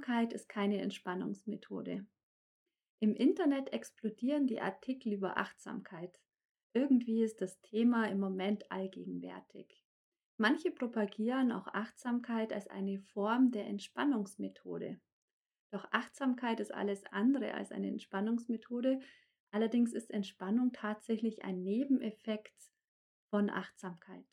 Achtsamkeit ist keine Entspannungsmethode. Im Internet explodieren die Artikel über Achtsamkeit. Irgendwie ist das Thema im Moment allgegenwärtig. Manche propagieren auch Achtsamkeit als eine Form der Entspannungsmethode. Doch Achtsamkeit ist alles andere als eine Entspannungsmethode. Allerdings ist Entspannung tatsächlich ein Nebeneffekt von Achtsamkeit.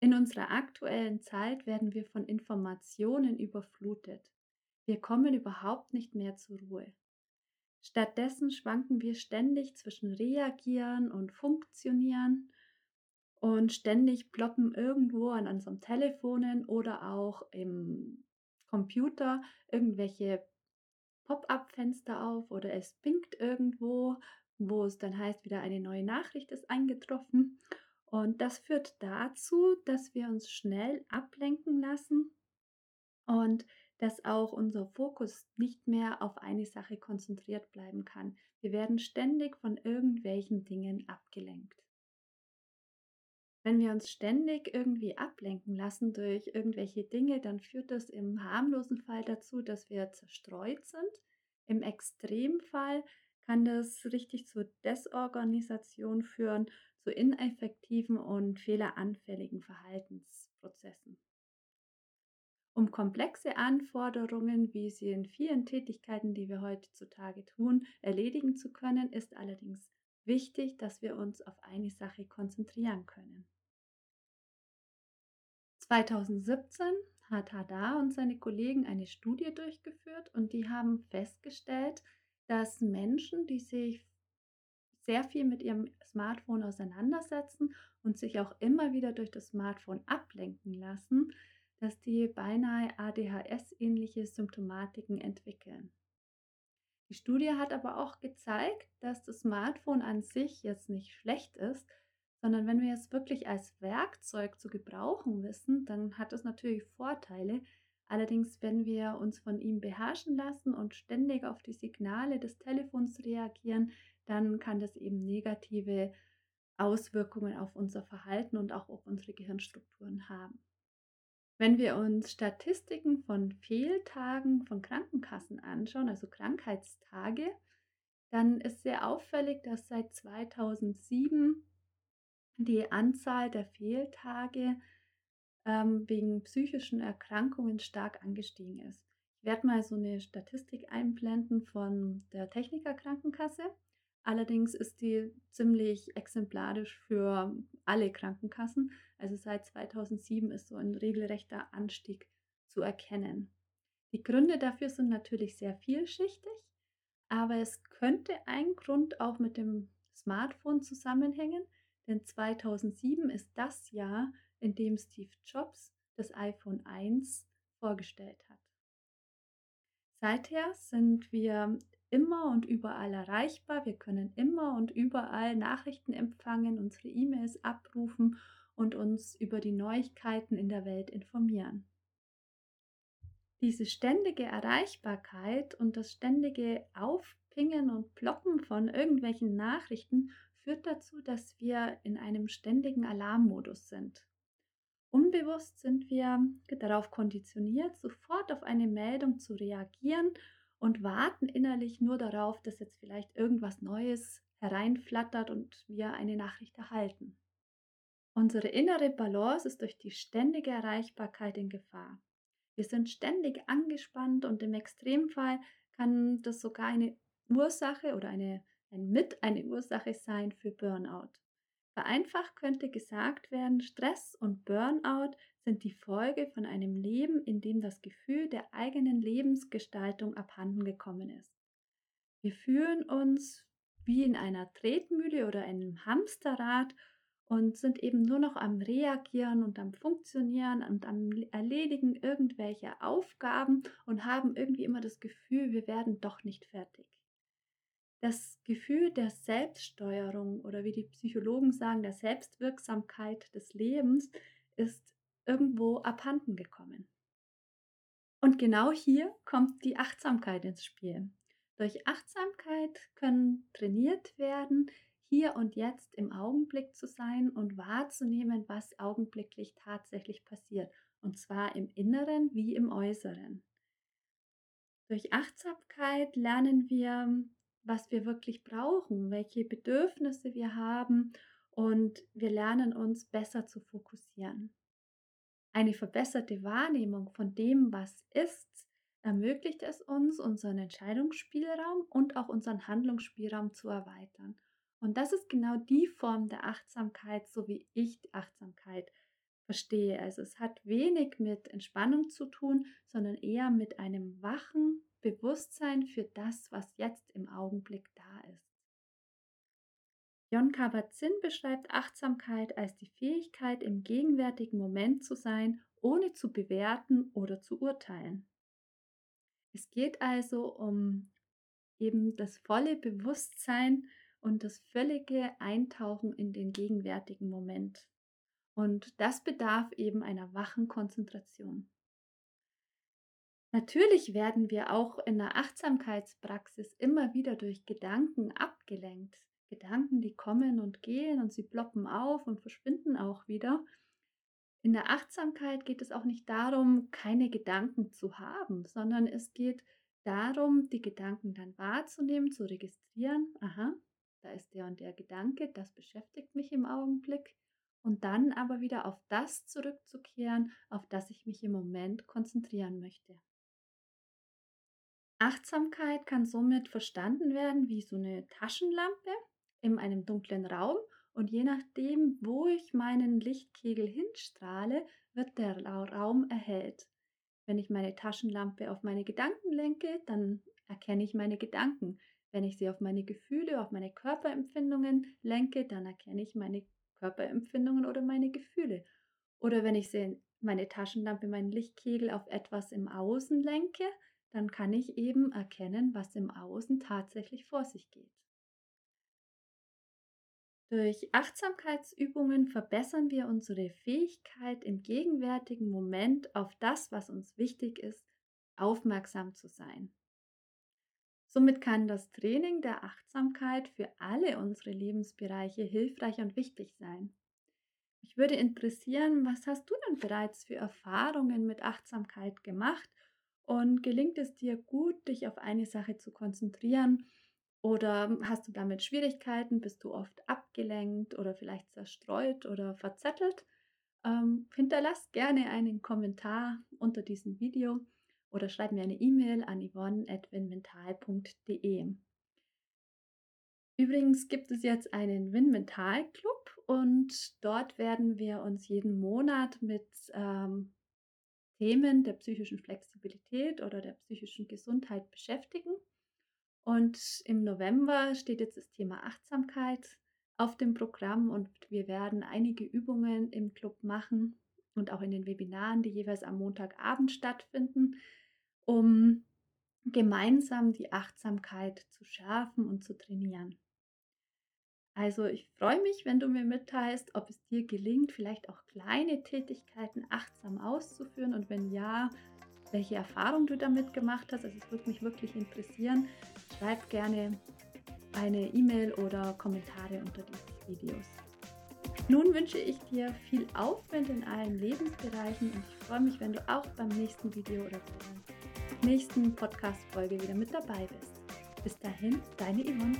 In unserer aktuellen Zeit werden wir von Informationen überflutet. Wir kommen überhaupt nicht mehr zur Ruhe. Stattdessen schwanken wir ständig zwischen reagieren und funktionieren und ständig ploppen irgendwo an unserem Telefonen oder auch im Computer irgendwelche Pop-up-Fenster auf oder es pinkt irgendwo, wo es dann heißt, wieder eine neue Nachricht ist eingetroffen. Und das führt dazu, dass wir uns schnell ablenken lassen und dass auch unser Fokus nicht mehr auf eine Sache konzentriert bleiben kann. Wir werden ständig von irgendwelchen Dingen abgelenkt. Wenn wir uns ständig irgendwie ablenken lassen durch irgendwelche Dinge, dann führt das im harmlosen Fall dazu, dass wir zerstreut sind. Im Extremfall kann das richtig zur Desorganisation führen, zu ineffektiven und fehleranfälligen Verhaltensprozessen. Um komplexe Anforderungen, wie sie in vielen Tätigkeiten, die wir heutzutage tun, erledigen zu können, ist allerdings wichtig, dass wir uns auf eine Sache konzentrieren können. 2017 hat Hadar und seine Kollegen eine Studie durchgeführt und die haben festgestellt, dass Menschen, die sich sehr viel mit ihrem Smartphone auseinandersetzen und sich auch immer wieder durch das Smartphone ablenken lassen, dass die beinahe ADHS-ähnliche Symptomatiken entwickeln. Die Studie hat aber auch gezeigt, dass das Smartphone an sich jetzt nicht schlecht ist, sondern wenn wir es wirklich als Werkzeug zu gebrauchen wissen, dann hat es natürlich Vorteile. Allerdings, wenn wir uns von ihm beherrschen lassen und ständig auf die Signale des Telefons reagieren, dann kann das eben negative Auswirkungen auf unser Verhalten und auch auf unsere Gehirnstrukturen haben. Wenn wir uns Statistiken von Fehltagen von Krankenkassen anschauen, also Krankheitstage, dann ist sehr auffällig, dass seit 2007 die Anzahl der Fehltage ähm, wegen psychischen Erkrankungen stark angestiegen ist. Ich werde mal so eine Statistik einblenden von der Techniker Krankenkasse. Allerdings ist die ziemlich exemplarisch für alle Krankenkassen. Also seit 2007 ist so ein regelrechter Anstieg zu erkennen. Die Gründe dafür sind natürlich sehr vielschichtig, aber es könnte ein Grund auch mit dem Smartphone zusammenhängen, denn 2007 ist das Jahr, in dem Steve Jobs das iPhone 1 vorgestellt hat. Seither sind wir immer und überall erreichbar. Wir können immer und überall Nachrichten empfangen, unsere E-Mails abrufen und uns über die Neuigkeiten in der Welt informieren. Diese ständige Erreichbarkeit und das ständige Aufpingen und Ploppen von irgendwelchen Nachrichten führt dazu, dass wir in einem ständigen Alarmmodus sind. Unbewusst sind wir darauf konditioniert, sofort auf eine Meldung zu reagieren und warten innerlich nur darauf, dass jetzt vielleicht irgendwas Neues hereinflattert und wir eine Nachricht erhalten. Unsere innere Balance ist durch die ständige Erreichbarkeit in Gefahr. Wir sind ständig angespannt und im Extremfall kann das sogar eine Ursache oder eine, ein Mit eine Ursache sein für Burnout. Vereinfacht könnte gesagt werden, Stress und Burnout sind die Folge von einem Leben, in dem das Gefühl der eigenen Lebensgestaltung abhanden gekommen ist. Wir fühlen uns wie in einer Tretmühle oder einem Hamsterrad und sind eben nur noch am Reagieren und am Funktionieren und am Erledigen irgendwelcher Aufgaben und haben irgendwie immer das Gefühl, wir werden doch nicht fertig. Das Gefühl der Selbststeuerung oder wie die Psychologen sagen, der Selbstwirksamkeit des Lebens ist irgendwo abhanden gekommen. Und genau hier kommt die Achtsamkeit ins Spiel. Durch Achtsamkeit können trainiert werden, hier und jetzt im Augenblick zu sein und wahrzunehmen, was augenblicklich tatsächlich passiert. Und zwar im Inneren wie im Äußeren. Durch Achtsamkeit lernen wir, was wir wirklich brauchen, welche Bedürfnisse wir haben und wir lernen uns besser zu fokussieren. Eine verbesserte Wahrnehmung von dem, was ist, ermöglicht es uns, unseren Entscheidungsspielraum und auch unseren Handlungsspielraum zu erweitern. Und das ist genau die Form der Achtsamkeit, so wie ich die Achtsamkeit verstehe. Also es hat wenig mit Entspannung zu tun, sondern eher mit einem wachen Bewusstsein für das, was jetzt im Augenblick da ist. Jon Kabat-Zinn beschreibt Achtsamkeit als die Fähigkeit, im gegenwärtigen Moment zu sein, ohne zu bewerten oder zu urteilen. Es geht also um eben das volle Bewusstsein und das völlige Eintauchen in den gegenwärtigen Moment. Und das bedarf eben einer wachen Konzentration. Natürlich werden wir auch in der Achtsamkeitspraxis immer wieder durch Gedanken abgelenkt. Gedanken, die kommen und gehen und sie ploppen auf und verschwinden auch wieder. In der Achtsamkeit geht es auch nicht darum, keine Gedanken zu haben, sondern es geht darum, die Gedanken dann wahrzunehmen, zu registrieren. Aha, da ist der und der Gedanke, das beschäftigt mich im Augenblick. Und dann aber wieder auf das zurückzukehren, auf das ich mich im Moment konzentrieren möchte. Achtsamkeit kann somit verstanden werden wie so eine Taschenlampe in einem dunklen Raum und je nachdem, wo ich meinen Lichtkegel hinstrahle, wird der Raum erhellt. Wenn ich meine Taschenlampe auf meine Gedanken lenke, dann erkenne ich meine Gedanken. Wenn ich sie auf meine Gefühle, auf meine Körperempfindungen lenke, dann erkenne ich meine Körperempfindungen oder meine Gefühle. Oder wenn ich meine Taschenlampe, meinen Lichtkegel auf etwas im Außen lenke, dann kann ich eben erkennen, was im Außen tatsächlich vor sich geht. Durch Achtsamkeitsübungen verbessern wir unsere Fähigkeit, im gegenwärtigen Moment auf das, was uns wichtig ist, aufmerksam zu sein. Somit kann das Training der Achtsamkeit für alle unsere Lebensbereiche hilfreich und wichtig sein. Mich würde interessieren, was hast du denn bereits für Erfahrungen mit Achtsamkeit gemacht und gelingt es dir gut, dich auf eine Sache zu konzentrieren oder hast du damit Schwierigkeiten? Bist du oft abgelenkt oder vielleicht zerstreut oder verzettelt? Ähm, hinterlass gerne einen Kommentar unter diesem Video oder schreib mir eine E-Mail an yvonne.winmental.de. Übrigens gibt es jetzt einen Winmental Club und dort werden wir uns jeden Monat mit ähm, Themen der psychischen Flexibilität oder der psychischen Gesundheit beschäftigen. Und im November steht jetzt das Thema Achtsamkeit auf dem Programm und wir werden einige Übungen im Club machen und auch in den Webinaren, die jeweils am Montagabend stattfinden, um gemeinsam die Achtsamkeit zu schärfen und zu trainieren. Also ich freue mich, wenn du mir mitteilst, ob es dir gelingt, vielleicht auch kleine Tätigkeiten achtsam auszuführen und wenn ja, welche Erfahrung du damit gemacht hast. Also es würde mich wirklich interessieren. Schreib gerne eine E-Mail oder Kommentare unter diesen Videos. Nun wünsche ich dir viel Aufwand in allen Lebensbereichen und ich freue mich, wenn du auch beim nächsten Video oder der nächsten Podcast-Folge wieder mit dabei bist. Bis dahin, deine Yvonne.